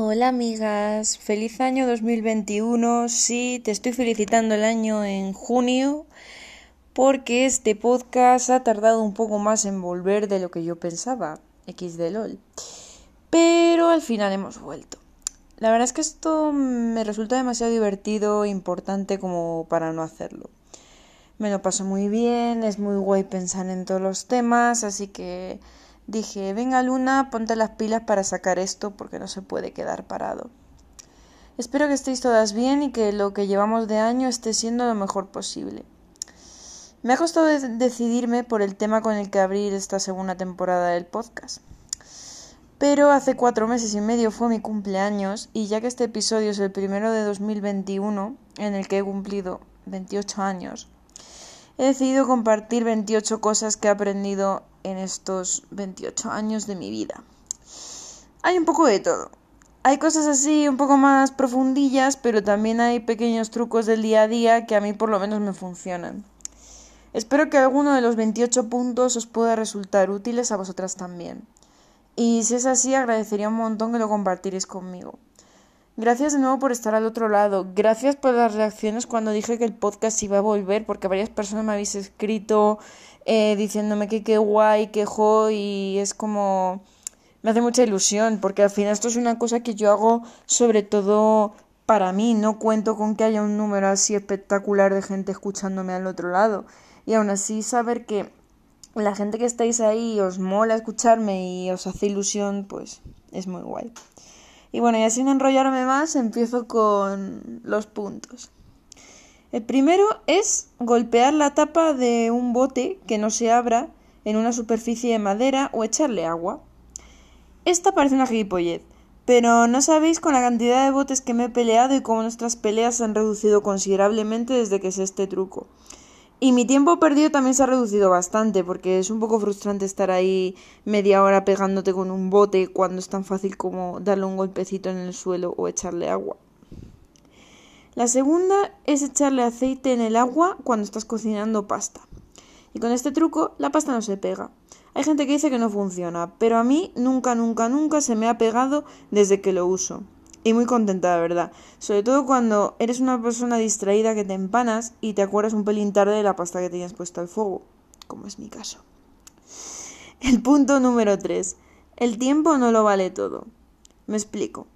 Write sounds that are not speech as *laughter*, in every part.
Hola amigas, feliz año 2021. Sí, te estoy felicitando el año en junio porque este podcast ha tardado un poco más en volver de lo que yo pensaba, X de LOL. Pero al final hemos vuelto. La verdad es que esto me resulta demasiado divertido e importante como para no hacerlo. Me lo paso muy bien, es muy guay pensar en todos los temas, así que Dije, venga Luna, ponte las pilas para sacar esto porque no se puede quedar parado. Espero que estéis todas bien y que lo que llevamos de año esté siendo lo mejor posible. Me ha costado decidirme por el tema con el que abrir esta segunda temporada del podcast. Pero hace cuatro meses y medio fue mi cumpleaños y ya que este episodio es el primero de 2021, en el que he cumplido 28 años, he decidido compartir 28 cosas que he aprendido en estos 28 años de mi vida. Hay un poco de todo. Hay cosas así un poco más profundillas, pero también hay pequeños trucos del día a día que a mí por lo menos me funcionan. Espero que alguno de los 28 puntos os pueda resultar útiles a vosotras también. Y si es así, agradecería un montón que lo compartiréis conmigo. Gracias de nuevo por estar al otro lado. Gracias por las reacciones cuando dije que el podcast iba a volver, porque varias personas me habéis escrito eh, diciéndome que qué guay, que jo, y es como... Me hace mucha ilusión, porque al final esto es una cosa que yo hago sobre todo para mí. No cuento con que haya un número así espectacular de gente escuchándome al otro lado. Y aún así saber que la gente que estáis ahí os mola escucharme y os hace ilusión, pues es muy guay. Y bueno, y sin enrollarme más, empiezo con los puntos. El primero es golpear la tapa de un bote que no se abra en una superficie de madera o echarle agua. Esta parece una gilipollez, pero no sabéis con la cantidad de botes que me he peleado y cómo nuestras peleas se han reducido considerablemente desde que sé este truco. Y mi tiempo perdido también se ha reducido bastante, porque es un poco frustrante estar ahí media hora pegándote con un bote cuando es tan fácil como darle un golpecito en el suelo o echarle agua. La segunda es echarle aceite en el agua cuando estás cocinando pasta. Y con este truco la pasta no se pega. Hay gente que dice que no funciona, pero a mí nunca, nunca, nunca se me ha pegado desde que lo uso y muy contenta, de verdad. Sobre todo cuando eres una persona distraída que te empanas y te acuerdas un pelín tarde de la pasta que tenías puesta al fuego, como es mi caso. El punto número 3. El tiempo no lo vale todo. Me explico.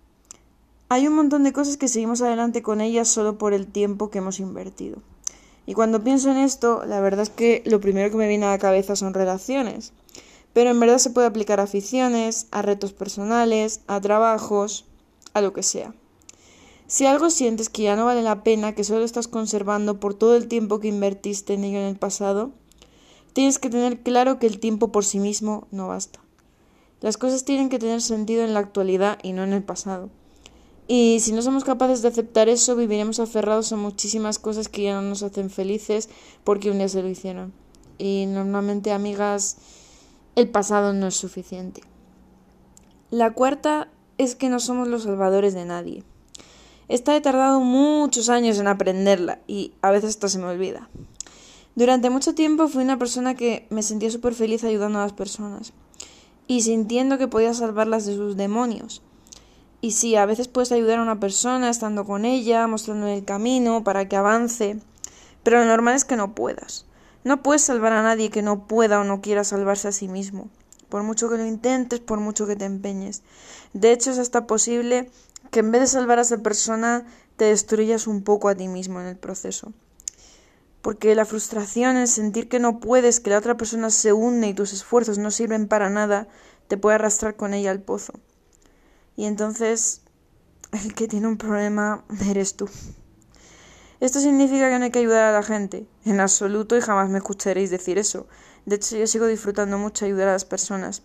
Hay un montón de cosas que seguimos adelante con ellas solo por el tiempo que hemos invertido. Y cuando pienso en esto, la verdad es que lo primero que me viene a la cabeza son relaciones. Pero en verdad se puede aplicar a aficiones, a retos personales, a trabajos, a lo que sea. Si algo sientes que ya no vale la pena, que solo estás conservando por todo el tiempo que invertiste en ello en el pasado, tienes que tener claro que el tiempo por sí mismo no basta. Las cosas tienen que tener sentido en la actualidad y no en el pasado. Y si no somos capaces de aceptar eso, viviremos aferrados a muchísimas cosas que ya no nos hacen felices porque un día se lo hicieron. Y normalmente, amigas, el pasado no es suficiente. La cuarta es que no somos los salvadores de nadie. Esta he tardado muchos años en aprenderla y a veces esto se me olvida. Durante mucho tiempo fui una persona que me sentía súper feliz ayudando a las personas y sintiendo que podía salvarlas de sus demonios. Y sí, a veces puedes ayudar a una persona estando con ella, mostrándole el camino para que avance, pero lo normal es que no puedas. No puedes salvar a nadie que no pueda o no quiera salvarse a sí mismo por mucho que lo intentes, por mucho que te empeñes. De hecho, es hasta posible que en vez de salvar a esa persona, te destruyas un poco a ti mismo en el proceso. Porque la frustración, el sentir que no puedes, que la otra persona se hunde y tus esfuerzos no sirven para nada, te puede arrastrar con ella al pozo. Y entonces, el que tiene un problema eres tú. Esto significa que no hay que ayudar a la gente, en absoluto, y jamás me escucharéis decir eso. De hecho, yo sigo disfrutando mucho ayudar a las personas.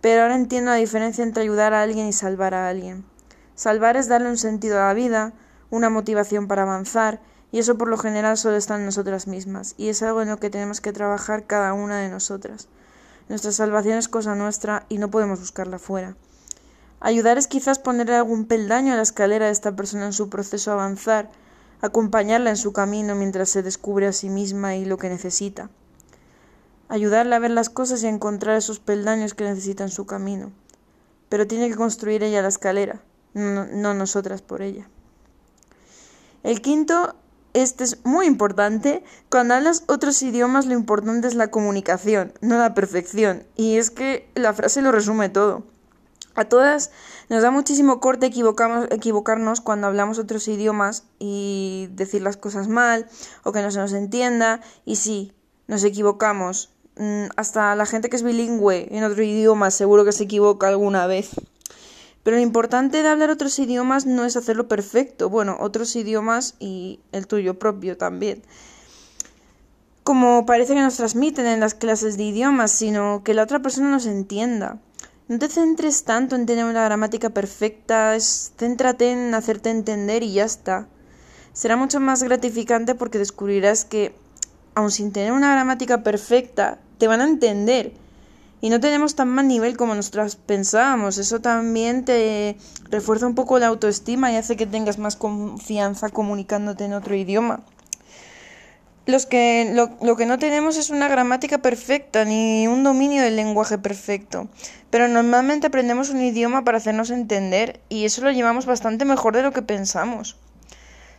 Pero ahora entiendo la diferencia entre ayudar a alguien y salvar a alguien. Salvar es darle un sentido a la vida, una motivación para avanzar, y eso por lo general solo está en nosotras mismas, y es algo en lo que tenemos que trabajar cada una de nosotras. Nuestra salvación es cosa nuestra y no podemos buscarla fuera. Ayudar es quizás ponerle algún peldaño a la escalera de esta persona en su proceso a avanzar, acompañarla en su camino mientras se descubre a sí misma y lo que necesita ayudarle a ver las cosas y a encontrar esos peldaños que necesita en su camino. Pero tiene que construir ella la escalera, no, nosotras por ella. El quinto, este es muy importante, cuando hablas otros idiomas lo importante es la comunicación, no la perfección. Y es que la frase lo resume todo. A todas nos da muchísimo corte equivocarnos cuando hablamos otros idiomas y decir las cosas mal o que no se nos entienda. Y sí, nos equivocamos. Mm, hasta la gente que es bilingüe en otro idioma seguro que se equivoca alguna vez. Pero lo importante de hablar otros idiomas no es hacerlo perfecto. Bueno, otros idiomas y el tuyo propio también. Como parece que nos transmiten en las clases de idiomas, sino que la otra persona nos entienda. No te centres tanto en tener una gramática perfecta, céntrate en hacerte entender y ya está. Será mucho más gratificante porque descubrirás que, aun sin tener una gramática perfecta, te van a entender. Y no tenemos tan mal nivel como nosotras pensábamos. Eso también te refuerza un poco la autoestima y hace que tengas más confianza comunicándote en otro idioma. Los que, lo, que no tenemos es una gramática perfecta ni un dominio del lenguaje perfecto, pero normalmente aprendemos un idioma para hacernos entender y eso lo llevamos bastante mejor de lo que pensamos.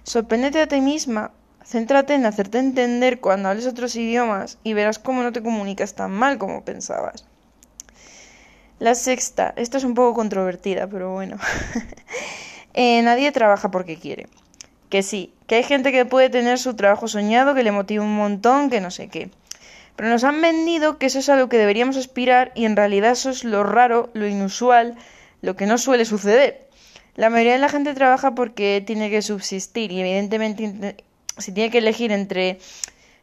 Sorpréndete a ti misma, céntrate en hacerte entender cuando hables otros idiomas y verás cómo no te comunicas tan mal como pensabas. La sexta, esta es un poco controvertida, pero bueno. *laughs* eh, nadie trabaja porque quiere que sí, que hay gente que puede tener su trabajo soñado, que le motiva un montón, que no sé qué. Pero nos han vendido que eso es a lo que deberíamos aspirar y en realidad eso es lo raro, lo inusual, lo que no suele suceder. La mayoría de la gente trabaja porque tiene que subsistir y evidentemente si tiene que elegir entre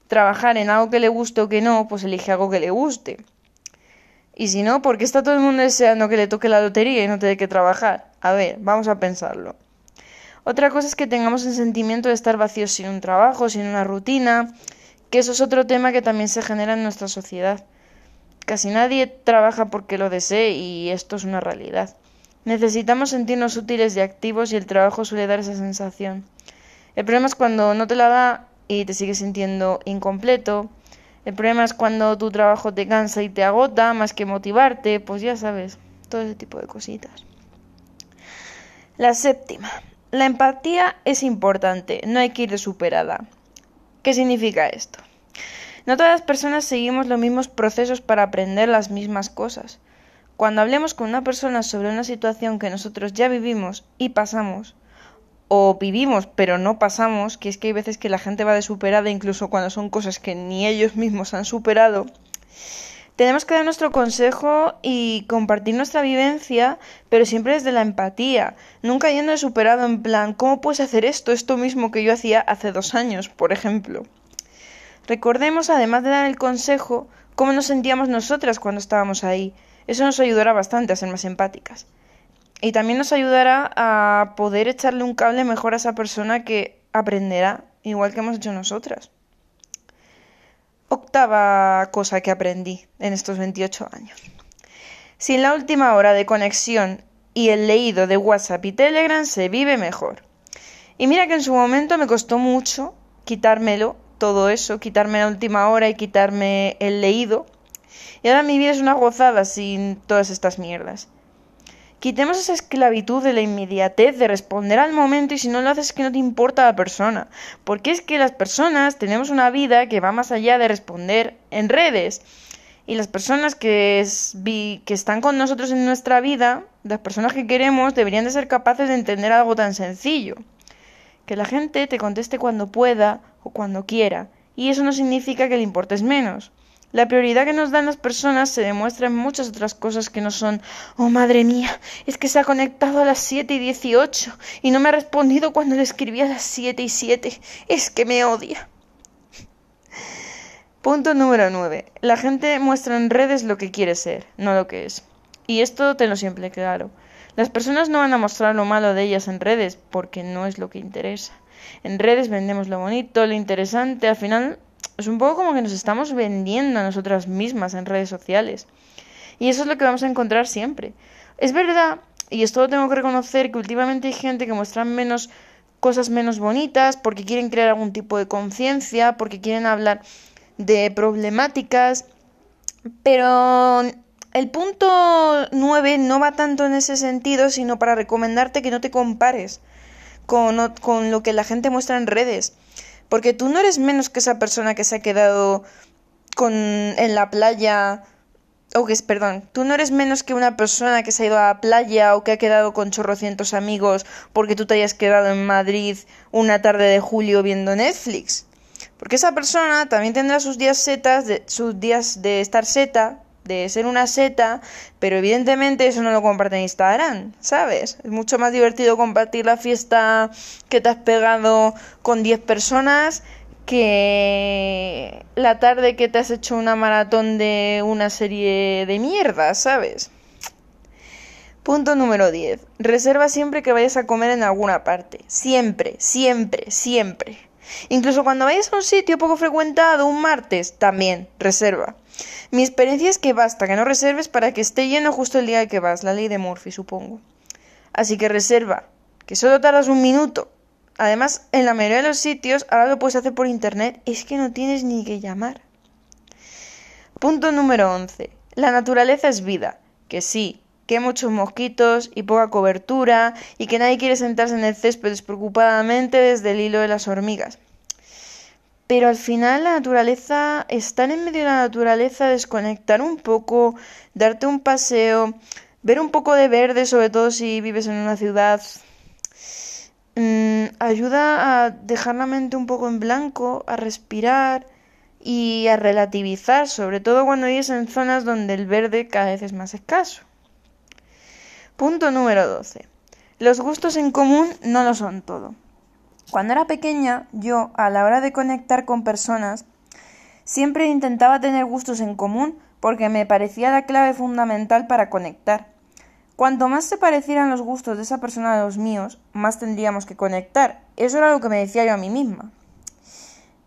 trabajar en algo que le guste o que no, pues elige algo que le guste. Y si no, ¿por qué está todo el mundo deseando que le toque la lotería y no tiene que trabajar? A ver, vamos a pensarlo. Otra cosa es que tengamos el sentimiento de estar vacíos sin un trabajo, sin una rutina, que eso es otro tema que también se genera en nuestra sociedad. Casi nadie trabaja porque lo desee y esto es una realidad. Necesitamos sentirnos útiles y activos y el trabajo suele dar esa sensación. El problema es cuando no te la da y te sigues sintiendo incompleto. El problema es cuando tu trabajo te cansa y te agota más que motivarte, pues ya sabes, todo ese tipo de cositas. La séptima, la empatía es importante, no hay que ir de superada. ¿Qué significa esto? No todas las personas seguimos los mismos procesos para aprender las mismas cosas. Cuando hablemos con una persona sobre una situación que nosotros ya vivimos y pasamos, o vivimos pero no pasamos, que es que hay veces que la gente va de superada incluso cuando son cosas que ni ellos mismos han superado, tenemos que dar nuestro consejo y compartir nuestra vivencia, pero siempre desde la empatía, nunca yendo superado en plan, ¿cómo puedes hacer esto? Esto mismo que yo hacía hace dos años, por ejemplo. Recordemos, además de dar el consejo, cómo nos sentíamos nosotras cuando estábamos ahí. Eso nos ayudará bastante a ser más empáticas. Y también nos ayudará a poder echarle un cable mejor a esa persona que aprenderá, igual que hemos hecho nosotras. Octava cosa que aprendí en estos 28 años. Sin la última hora de conexión y el leído de WhatsApp y Telegram se vive mejor. Y mira que en su momento me costó mucho quitármelo, todo eso, quitarme la última hora y quitarme el leído. Y ahora mi vida es una gozada sin todas estas mierdas. Quitemos esa esclavitud de la inmediatez, de responder al momento y si no lo haces es que no te importa la persona. Porque es que las personas tenemos una vida que va más allá de responder en redes. Y las personas que, que están con nosotros en nuestra vida, las personas que queremos, deberían de ser capaces de entender algo tan sencillo. Que la gente te conteste cuando pueda o cuando quiera. Y eso no significa que le importes menos. La prioridad que nos dan las personas se demuestra en muchas otras cosas que no son, oh madre mía, es que se ha conectado a las 7 y 18 y no me ha respondido cuando le escribí a las 7 y 7, es que me odia. Punto número 9. La gente muestra en redes lo que quiere ser, no lo que es. Y esto te lo siempre claro. Las personas no van a mostrar lo malo de ellas en redes porque no es lo que interesa. En redes vendemos lo bonito, lo interesante, al final es un poco como que nos estamos vendiendo a nosotras mismas en redes sociales. Y eso es lo que vamos a encontrar siempre. Es verdad, y esto lo tengo que reconocer, que últimamente hay gente que muestra menos cosas menos bonitas porque quieren crear algún tipo de conciencia, porque quieren hablar de problemáticas, pero el punto 9 no va tanto en ese sentido, sino para recomendarte que no te compares con, con lo que la gente muestra en redes. Porque tú no eres menos que esa persona que se ha quedado con, en la playa o que es, perdón, tú no eres menos que una persona que se ha ido a la playa o que ha quedado con chorrocientos amigos porque tú te hayas quedado en Madrid una tarde de julio viendo Netflix. Porque esa persona también tendrá sus días setas, de, sus días de estar seta, de ser una seta, pero evidentemente eso no lo comparte en Instagram, ¿sabes? Es mucho más divertido compartir la fiesta que te has pegado con 10 personas que la tarde que te has hecho una maratón de una serie de mierda, ¿sabes? Punto número 10. Reserva siempre que vayas a comer en alguna parte. Siempre, siempre, siempre. Incluso cuando vayas a un sitio poco frecuentado un martes, también reserva. Mi experiencia es que basta que no reserves para que esté lleno justo el día que vas, la ley de Murphy, supongo. Así que reserva, que solo tardas un minuto Además, en la mayoría de los sitios, ahora lo puedes hacer por internet, es que no tienes ni que llamar. Punto número 11. La naturaleza es vida. Que sí, que hay muchos mosquitos y poca cobertura y que nadie quiere sentarse en el césped despreocupadamente desde el hilo de las hormigas. Pero al final la naturaleza, estar en medio de la naturaleza, desconectar un poco, darte un paseo, ver un poco de verde, sobre todo si vives en una ciudad, Mm, ayuda a dejar la mente un poco en blanco, a respirar y a relativizar, sobre todo cuando vives en zonas donde el verde cada vez es más escaso. Punto número 12. Los gustos en común no lo son todo. Cuando era pequeña, yo, a la hora de conectar con personas, siempre intentaba tener gustos en común porque me parecía la clave fundamental para conectar. Cuanto más se parecieran los gustos de esa persona a los míos, más tendríamos que conectar. Eso era lo que me decía yo a mí misma.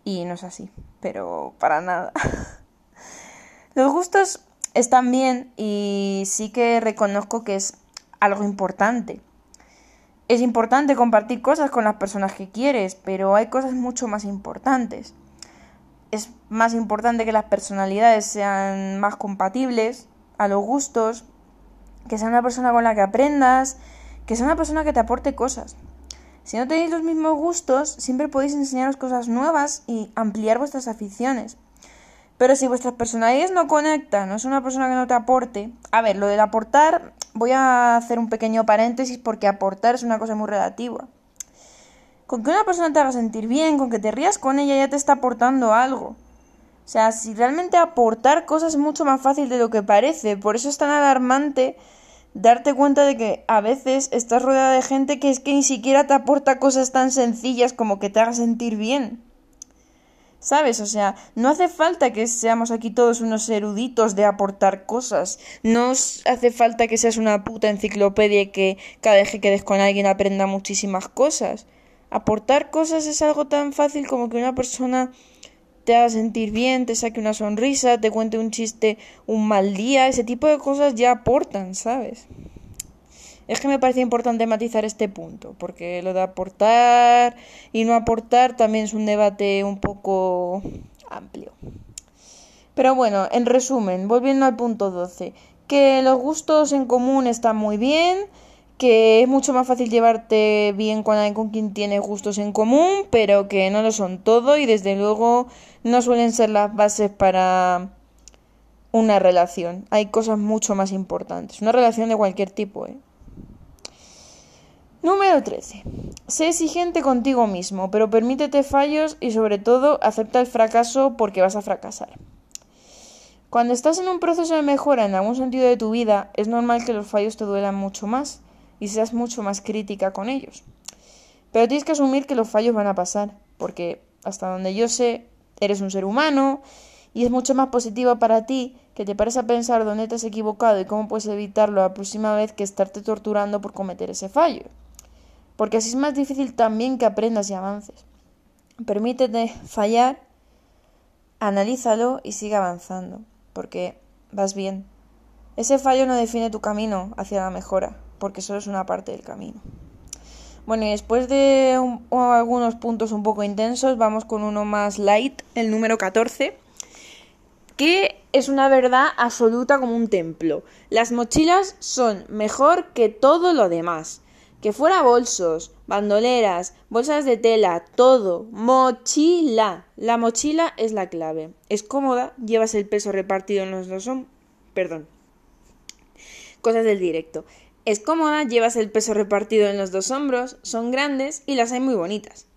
Y no es así, pero para nada. *laughs* los gustos están bien y sí que reconozco que es algo importante. Es importante compartir cosas con las personas que quieres, pero hay cosas mucho más importantes. Es más importante que las personalidades sean más compatibles a los gustos, que sea una persona con la que aprendas, que sea una persona que te aporte cosas. Si no tenéis los mismos gustos, siempre podéis enseñaros cosas nuevas y ampliar vuestras aficiones. Pero si vuestras personalidades no conectan, no es una persona que no te aporte. A ver, lo del aportar, voy a hacer un pequeño paréntesis porque aportar es una cosa muy relativa. Con que una persona te haga sentir bien, con que te rías con ella, ya te está aportando algo. O sea, si realmente aportar cosas es mucho más fácil de lo que parece. Por eso es tan alarmante darte cuenta de que a veces estás rodeada de gente que es que ni siquiera te aporta cosas tan sencillas como que te haga sentir bien. ¿Sabes? O sea, no hace falta que seamos aquí todos unos eruditos de aportar cosas. No hace falta que seas una puta enciclopedia y que cada vez que quedes con alguien aprenda muchísimas cosas. Aportar cosas es algo tan fácil como que una persona te haga sentir bien, te saque una sonrisa, te cuente un chiste un mal día, ese tipo de cosas ya aportan, ¿sabes? Es que me parece importante matizar este punto, porque lo de aportar y no aportar también es un debate un poco amplio. Pero bueno, en resumen, volviendo al punto 12, que los gustos en común están muy bien, que es mucho más fácil llevarte bien con alguien con quien tienes gustos en común, pero que no lo son todo y desde luego no suelen ser las bases para una relación. Hay cosas mucho más importantes. Una relación de cualquier tipo, ¿eh? Número 13. Sé exigente contigo mismo, pero permítete fallos y sobre todo acepta el fracaso porque vas a fracasar. Cuando estás en un proceso de mejora en algún sentido de tu vida, es normal que los fallos te duelan mucho más y seas mucho más crítica con ellos. Pero tienes que asumir que los fallos van a pasar, porque hasta donde yo sé, eres un ser humano y es mucho más positivo para ti que te pares a pensar dónde te has equivocado y cómo puedes evitarlo la próxima vez que estarte torturando por cometer ese fallo. Porque así es más difícil también que aprendas y avances. Permítete fallar, analízalo y sigue avanzando, porque vas bien. Ese fallo no define tu camino hacia la mejora porque solo es una parte del camino. Bueno, y después de algunos puntos un poco intensos, vamos con uno más light, el número 14, que es una verdad absoluta como un templo. Las mochilas son mejor que todo lo demás. Que fuera bolsos, bandoleras, bolsas de tela, todo. Mochila. La mochila es la clave. Es cómoda, llevas el peso repartido en los dos hombros. Perdón. Cosas del directo. Es cómoda, llevas el peso repartido en los dos hombros, son grandes y las hay muy bonitas.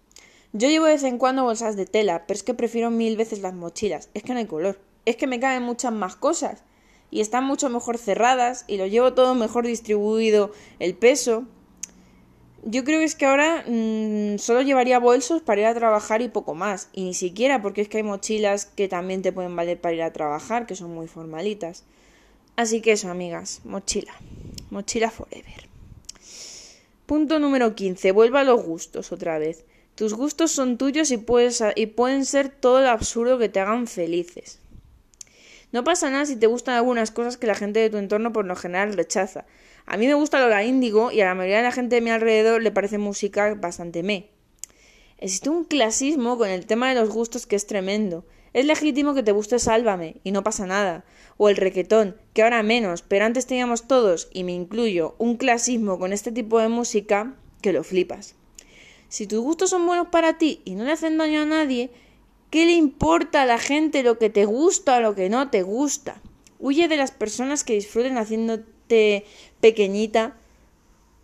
Yo llevo de vez en cuando bolsas de tela, pero es que prefiero mil veces las mochilas. Es que no hay color. Es que me caben muchas más cosas. Y están mucho mejor cerradas y lo llevo todo mejor distribuido el peso. Yo creo que es que ahora mm, solo llevaría bolsos para ir a trabajar y poco más. Y ni siquiera porque es que hay mochilas que también te pueden valer para ir a trabajar, que son muy formalitas. Así que eso, amigas, mochila. Mochila forever. Punto número 15. Vuelva a los gustos otra vez. Tus gustos son tuyos y, puedes, y pueden ser todo lo absurdo que te hagan felices. No pasa nada si te gustan algunas cosas que la gente de tu entorno por lo general rechaza. A mí me gusta de índigo y a la mayoría de la gente de mi alrededor le parece música bastante me. Existe un clasismo con el tema de los gustos que es tremendo. Es legítimo que te guste Sálvame y no pasa nada. O el requetón, que ahora menos, pero antes teníamos todos, y me incluyo, un clasismo con este tipo de música que lo flipas. Si tus gustos son buenos para ti y no le hacen daño a nadie, ¿qué le importa a la gente lo que te gusta o lo que no te gusta? Huye de las personas que disfruten pequeñita,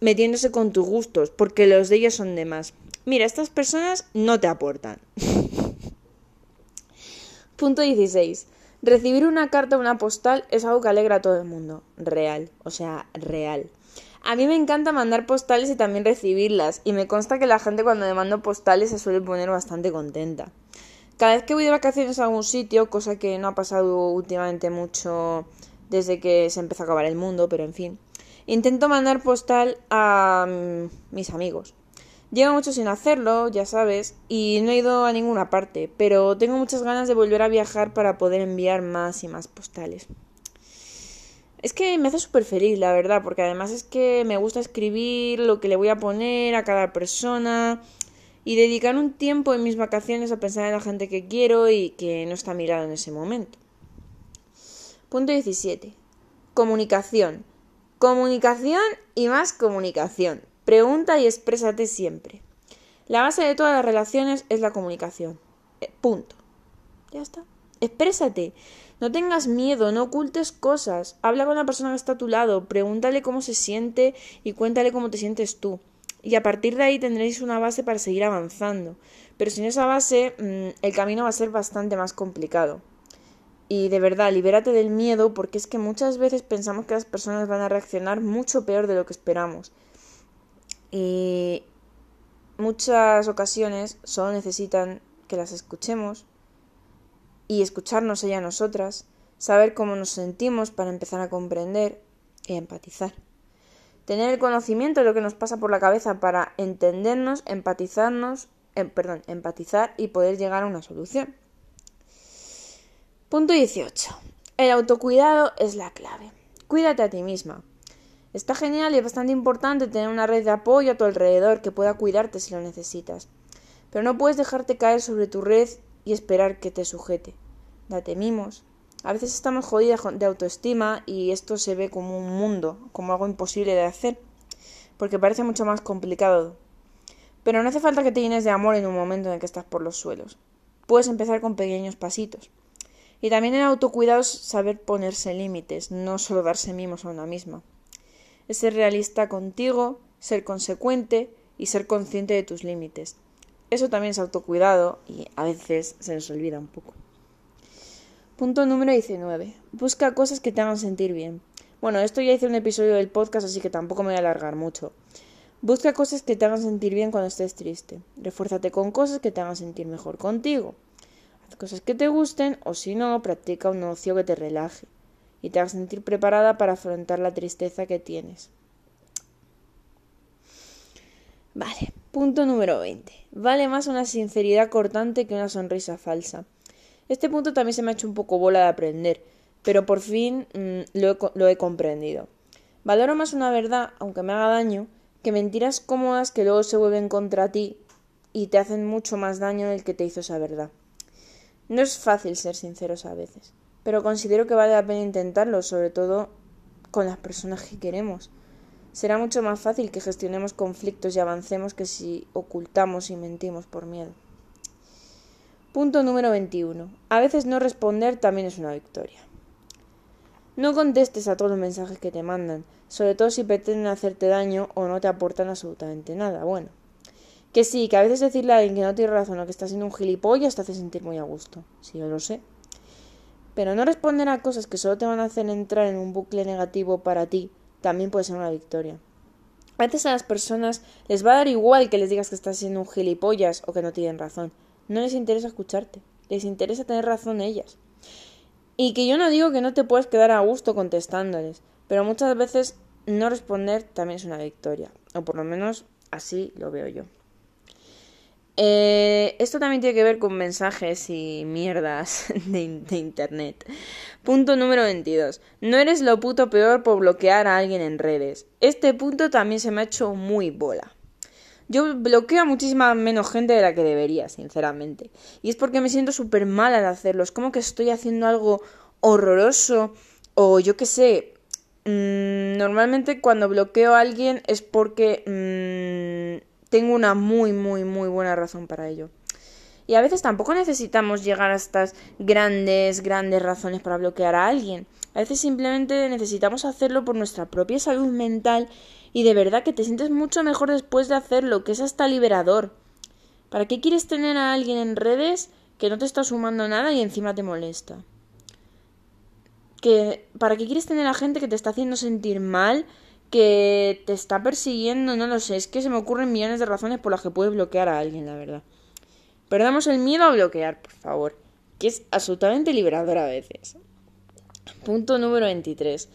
metiéndose con tus gustos, porque los de ellos son de más. Mira, estas personas no te aportan. *laughs* Punto 16. Recibir una carta o una postal es algo que alegra a todo el mundo. Real. O sea, real. A mí me encanta mandar postales y también recibirlas. Y me consta que la gente cuando me mando postales se suele poner bastante contenta. Cada vez que voy de vacaciones a algún sitio, cosa que no ha pasado últimamente mucho desde que se empezó a acabar el mundo, pero en fin, intento mandar postal a mm, mis amigos. Llevo mucho sin hacerlo, ya sabes, y no he ido a ninguna parte, pero tengo muchas ganas de volver a viajar para poder enviar más y más postales. Es que me hace súper feliz, la verdad, porque además es que me gusta escribir lo que le voy a poner a cada persona y dedicar un tiempo en mis vacaciones a pensar en la gente que quiero y que no está a mi lado en ese momento. Punto 17. Comunicación. Comunicación y más comunicación. Pregunta y exprésate siempre. La base de todas las relaciones es la comunicación. Eh, punto. Ya está. Exprésate. No tengas miedo, no ocultes cosas. Habla con la persona que está a tu lado, pregúntale cómo se siente y cuéntale cómo te sientes tú. Y a partir de ahí tendréis una base para seguir avanzando. Pero sin esa base, mm, el camino va a ser bastante más complicado. Y de verdad, libérate del miedo porque es que muchas veces pensamos que las personas van a reaccionar mucho peor de lo que esperamos. Y muchas ocasiones solo necesitan que las escuchemos y escucharnos ella a nosotras, saber cómo nos sentimos para empezar a comprender y empatizar. Tener el conocimiento de lo que nos pasa por la cabeza para entendernos, empatizarnos, em, perdón, empatizar y poder llegar a una solución. Punto 18. El autocuidado es la clave. Cuídate a ti misma. Está genial y es bastante importante tener una red de apoyo a tu alrededor que pueda cuidarte si lo necesitas. Pero no puedes dejarte caer sobre tu red y esperar que te sujete. Date mimos. A veces estamos jodidas de autoestima y esto se ve como un mundo, como algo imposible de hacer, porque parece mucho más complicado. Pero no hace falta que te llenes de amor en un momento en que estás por los suelos. Puedes empezar con pequeños pasitos. Y también en autocuidado es saber ponerse límites, no solo darse mimos a una misma es ser realista contigo, ser consecuente y ser consciente de tus límites. Eso también es autocuidado y a veces se nos olvida un poco. Punto número 19. Busca cosas que te hagan sentir bien. Bueno, esto ya hice un episodio del podcast, así que tampoco me voy a alargar mucho. Busca cosas que te hagan sentir bien cuando estés triste. Refuérzate con cosas que te hagan sentir mejor contigo. Haz cosas que te gusten o si no, practica un ocio que te relaje y te haga sentir preparada para afrontar la tristeza que tienes. Vale, punto número 20. Vale más una sinceridad cortante que una sonrisa falsa. Este punto también se me ha hecho un poco bola de aprender, pero por fin mm, lo, he, lo he comprendido. Valoro más una verdad, aunque me haga daño, que mentiras cómodas que luego se vuelven contra ti y te hacen mucho más daño del que te hizo esa verdad. No es fácil ser sinceros a veces pero considero que vale la pena intentarlo, sobre todo con las personas que queremos. Será mucho más fácil que gestionemos conflictos y avancemos que si ocultamos y mentimos por miedo. Punto número 21. A veces no responder también es una victoria. No contestes a todos los mensajes que te mandan, sobre todo si pretenden hacerte daño o no te aportan absolutamente nada. Bueno, que sí, que a veces decirle a alguien que no tiene razón o que está siendo un gilipollas te hace sentir muy a gusto. Sí, yo lo sé. Pero no responder a cosas que solo te van a hacer entrar en un bucle negativo para ti también puede ser una victoria. A veces a las personas les va a dar igual que les digas que estás siendo un gilipollas o que no tienen razón. No les interesa escucharte, les interesa tener razón ellas. Y que yo no digo que no te puedes quedar a gusto contestándoles, pero muchas veces no responder también es una victoria, o por lo menos así lo veo yo. Eh, esto también tiene que ver con mensajes y mierdas *laughs* de, internet. Punto número 22. No eres lo puto peor por bloquear a alguien en redes. Este punto también se me ha hecho muy bola. Yo bloqueo a muchísima menos gente de la que debería, sinceramente. Y es porque me siento súper mal al hacerlo. Es como que estoy haciendo algo horroroso o yo qué sé. Mmm, normalmente cuando bloqueo a alguien es porque... Mmm, tengo una muy, muy, muy buena razón para ello. Y a veces tampoco necesitamos llegar a estas grandes, grandes razones para bloquear a alguien. A veces simplemente necesitamos hacerlo por nuestra propia salud mental y de verdad que te sientes mucho mejor después de hacerlo, que es hasta liberador. ¿Para qué quieres tener a alguien en redes que no te está sumando nada y encima te molesta? Que, ¿Para qué quieres tener a gente que te está haciendo sentir mal que te está persiguiendo, no lo sé, es que se me ocurren millones de razones por las que puedes bloquear a alguien, la verdad. Perdamos el miedo a bloquear, por favor, que es absolutamente liberador a veces. Punto número 23.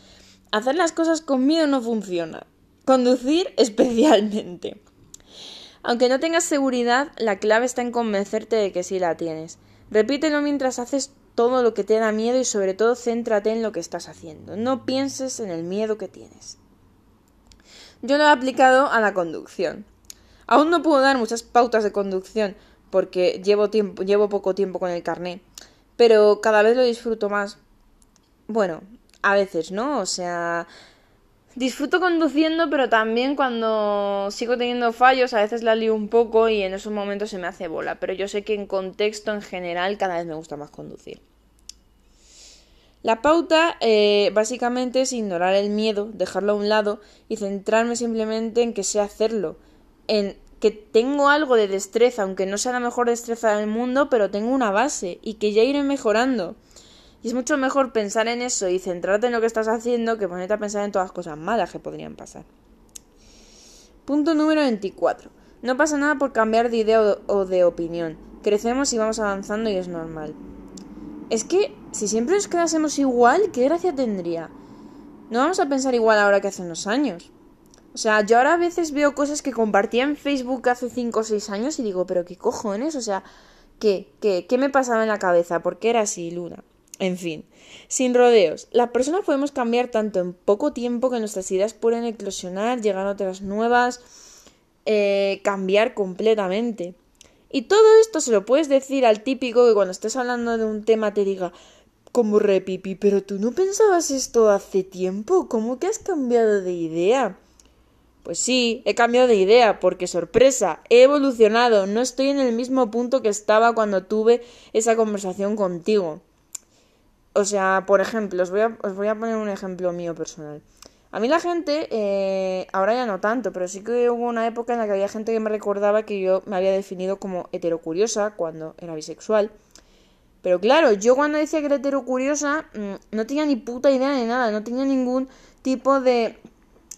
Hacer las cosas con miedo no funciona. Conducir *laughs* especialmente. Aunque no tengas seguridad, la clave está en convencerte de que sí la tienes. Repítelo mientras haces todo lo que te da miedo y sobre todo céntrate en lo que estás haciendo. No pienses en el miedo que tienes. Yo lo he aplicado a la conducción. Aún no puedo dar muchas pautas de conducción porque llevo, tiempo, llevo poco tiempo con el carné, pero cada vez lo disfruto más. Bueno, a veces, ¿no? O sea, disfruto conduciendo, pero también cuando sigo teniendo fallos, a veces la lío un poco y en esos momentos se me hace bola, pero yo sé que en contexto en general cada vez me gusta más conducir. La pauta eh, básicamente es ignorar el miedo, dejarlo a un lado y centrarme simplemente en que sé hacerlo, en que tengo algo de destreza, aunque no sea la mejor destreza del mundo, pero tengo una base y que ya iré mejorando. Y es mucho mejor pensar en eso y centrarte en lo que estás haciendo que ponerte a pensar en todas las cosas malas que podrían pasar. Punto número 24. No pasa nada por cambiar de idea o de opinión. Crecemos y vamos avanzando y es normal. Es que si siempre nos quedásemos igual, ¿qué gracia tendría? No vamos a pensar igual ahora que hace unos años. O sea, yo ahora a veces veo cosas que compartía en Facebook hace 5 o 6 años y digo, pero qué cojones, o sea, ¿qué? ¿Qué? ¿Qué me pasaba en la cabeza? ¿Por qué era así, Luna? En fin, sin rodeos, las personas podemos cambiar tanto en poco tiempo que nuestras ideas pueden eclosionar, llegar a otras nuevas, eh, cambiar completamente. Y todo esto se lo puedes decir al típico que cuando estés hablando de un tema te diga, como repipi, pero tú no pensabas esto hace tiempo, ¿cómo que has cambiado de idea? Pues sí, he cambiado de idea, porque sorpresa, he evolucionado, no estoy en el mismo punto que estaba cuando tuve esa conversación contigo. O sea, por ejemplo, os voy a, os voy a poner un ejemplo mío personal. A mí la gente, eh, ahora ya no tanto, pero sí que hubo una época en la que había gente que me recordaba que yo me había definido como heterocuriosa cuando era bisexual. Pero claro, yo cuando decía que era heterocuriosa mm, no tenía ni puta idea de nada, no tenía ningún tipo de...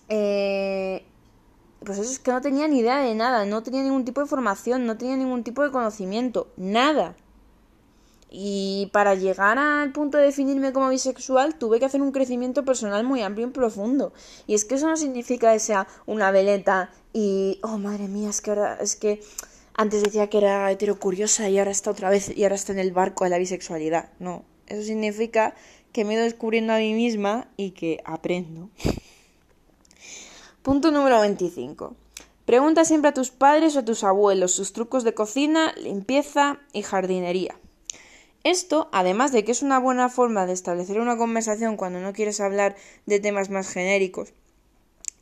Eh, pues eso es que no tenía ni idea de nada, no tenía ningún tipo de formación, no tenía ningún tipo de conocimiento, nada. Y para llegar al punto de definirme como bisexual tuve que hacer un crecimiento personal muy amplio y profundo. Y es que eso no significa que sea una veleta y, oh madre mía, es que ahora, es que antes decía que era heterocuriosa y ahora está otra vez y ahora está en el barco de la bisexualidad. No, eso significa que me he ido descubriendo a mí misma y que aprendo. Punto número 25. Pregunta siempre a tus padres o a tus abuelos sus trucos de cocina, limpieza y jardinería. Esto, además de que es una buena forma de establecer una conversación cuando no quieres hablar de temas más genéricos,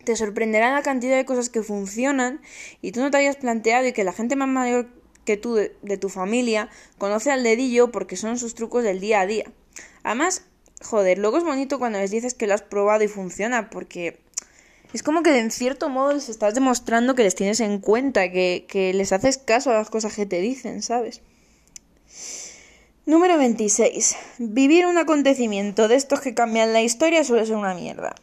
te sorprenderá la cantidad de cosas que funcionan y tú no te hayas planteado y que la gente más mayor que tú de, tu familia conoce al dedillo porque son sus trucos del día a día. Además, joder, luego es bonito cuando les dices que lo has probado y funciona porque es como que en cierto modo les estás demostrando que les tienes en cuenta, que, que les haces caso a las cosas que te dicen, ¿sabes? Número 26. Vivir un acontecimiento de estos que cambian la historia suele ser una mierda.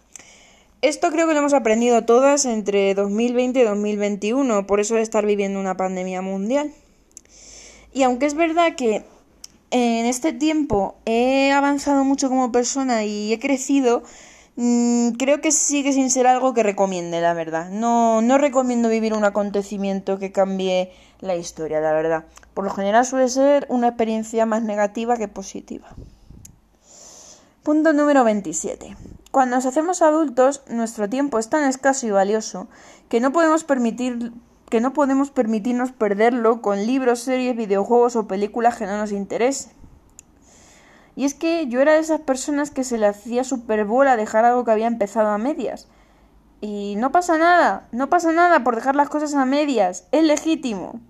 Esto creo que lo hemos aprendido todas entre 2020 y 2021, por eso de estar viviendo una pandemia mundial. Y aunque es verdad que en este tiempo he avanzado mucho como persona y he crecido, mmm, creo que sigue sin ser algo que recomiende, la verdad. No, no recomiendo vivir un acontecimiento que cambie la historia, la verdad. Por lo general suele ser una experiencia más negativa que positiva. Punto número 27. Cuando nos hacemos adultos, nuestro tiempo es tan escaso y valioso que no podemos permitir que no podemos permitirnos perderlo con libros, series, videojuegos o películas que no nos interesen. Y es que yo era de esas personas que se le hacía super bola dejar algo que había empezado a medias. Y no pasa nada, no pasa nada por dejar las cosas a medias, es legítimo.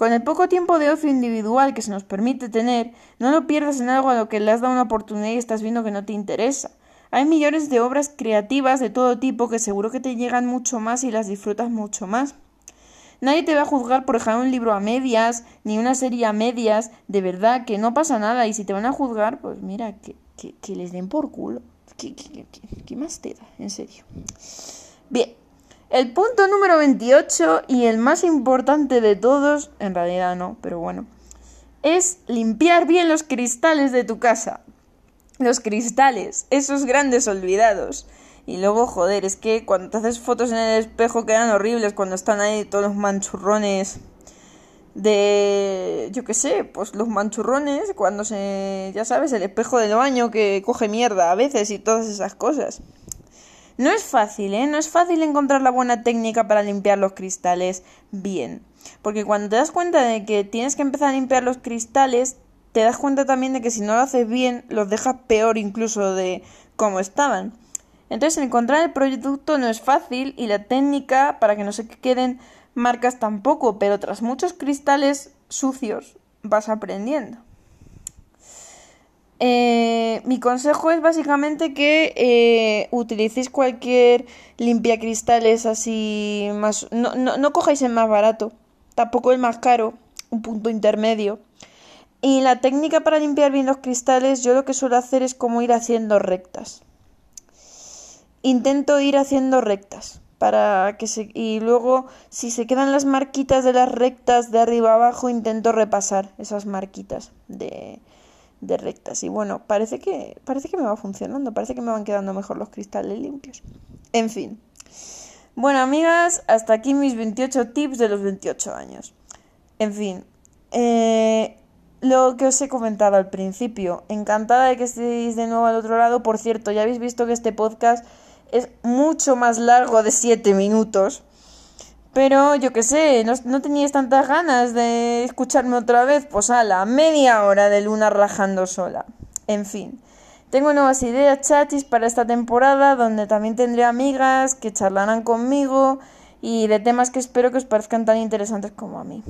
Con el poco tiempo de ocio individual que se nos permite tener, no lo pierdas en algo a lo que le has dado una oportunidad y estás viendo que no te interesa. Hay millones de obras creativas de todo tipo que seguro que te llegan mucho más y las disfrutas mucho más. Nadie te va a juzgar por dejar un libro a medias, ni una serie a medias, de verdad que no pasa nada. Y si te van a juzgar, pues mira, que, que, les den por culo. ¿Qué, qué, qué más te da? En serio. Bien, el punto número 28 y el más importante de todos, en realidad no, pero bueno, es limpiar bien los cristales de tu casa. Los cristales, esos grandes olvidados. Y luego, joder, es que cuando te haces fotos en el espejo quedan horribles cuando están ahí todos los manchurrones de yo qué sé, pues los manchurrones cuando se ya sabes, el espejo del baño que coge mierda a veces y todas esas cosas. No es fácil, ¿eh? No es fácil encontrar la buena técnica para limpiar los cristales bien. Porque cuando te das cuenta de que tienes que empezar a limpiar los cristales, te das cuenta también de que si no lo haces bien, los dejas peor incluso de cómo estaban. Entonces, encontrar el producto no es fácil y la técnica para que no se queden marcas tampoco, pero tras muchos cristales sucios vas aprendiendo. Eh, mi consejo es básicamente que eh, utilicéis cualquier limpiacristales así más... No, no, no cojáis el más barato, tampoco el más caro, un punto intermedio. Y la técnica para limpiar bien los cristales yo lo que suelo hacer es como ir haciendo rectas. Intento ir haciendo rectas para que se y luego si se quedan las marquitas de las rectas de arriba abajo intento repasar esas marquitas de de rectas. Y bueno, parece que, parece que me va funcionando, parece que me van quedando mejor los cristales limpios. En fin. Bueno, amigas, hasta aquí mis 28 tips de los 28 años. En fin, eh, lo que os he comentado al principio, encantada de que estéis de nuevo al otro lado. Por cierto, ya habéis visto que este podcast es mucho más largo de 7 minutos. Pero yo qué sé, no, no teníais tantas ganas de escucharme otra vez, pues a la media hora de Luna rajando sola. En fin, tengo nuevas ideas chatis para esta temporada, donde también tendré amigas que charlarán conmigo y de temas que espero que os parezcan tan interesantes como a mí.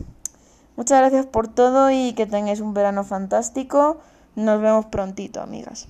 Muchas gracias por todo y que tengáis un verano fantástico. Nos vemos prontito, amigas.